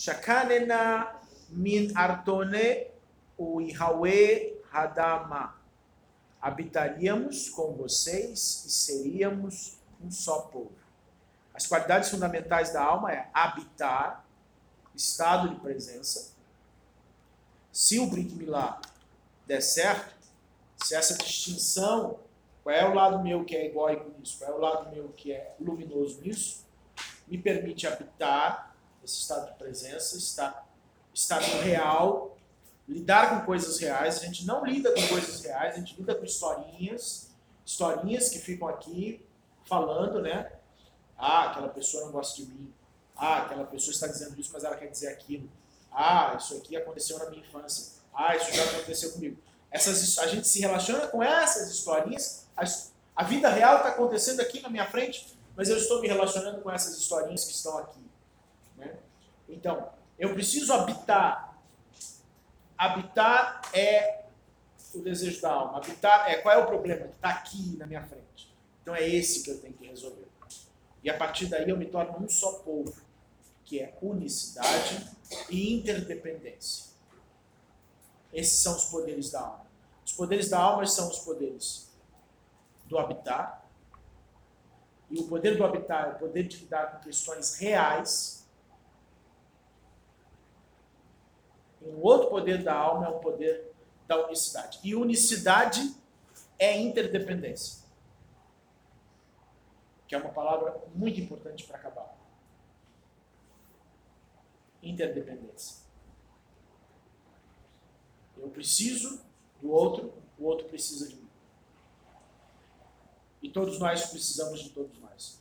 Shakanena min artone o Yahweh Hadama. Habitaríamos com vocês e seríamos um só povo. As qualidades fundamentais da alma é habitar, estado de presença. Se o Brit Milá der certo, se essa distinção, qual é o lado meu que é egóico nisso, qual é o lado meu que é luminoso nisso, me permite habitar esse estado de presença, estar, estar no real, lidar com coisas reais. A gente não lida com coisas reais, a gente lida com historinhas, historinhas que ficam aqui falando, né? Ah, aquela pessoa não gosta de mim. Ah, aquela pessoa está dizendo isso, mas ela quer dizer aquilo. Ah, isso aqui aconteceu na minha infância. Ah, isso já aconteceu comigo. Essas, a gente se relaciona com essas historinhas. A, a vida real está acontecendo aqui na minha frente, mas eu estou me relacionando com essas historinhas que estão aqui. Né? Então, eu preciso habitar. Habitar é o desejo da alma. Habitar é qual é o problema que está aqui na minha frente. Então é esse que eu tenho que resolver. E a partir daí eu me torno um só povo, que é unicidade e interdependência. Esses são os poderes da alma. Os poderes da alma são os poderes do habitar. E o poder do habitar é o poder de lidar com questões reais. Um outro poder da alma é o poder da unicidade. E unicidade é interdependência. Que é uma palavra muito importante para acabar. Interdependência. Eu preciso do outro, o outro precisa de mim. E todos nós precisamos de todos nós.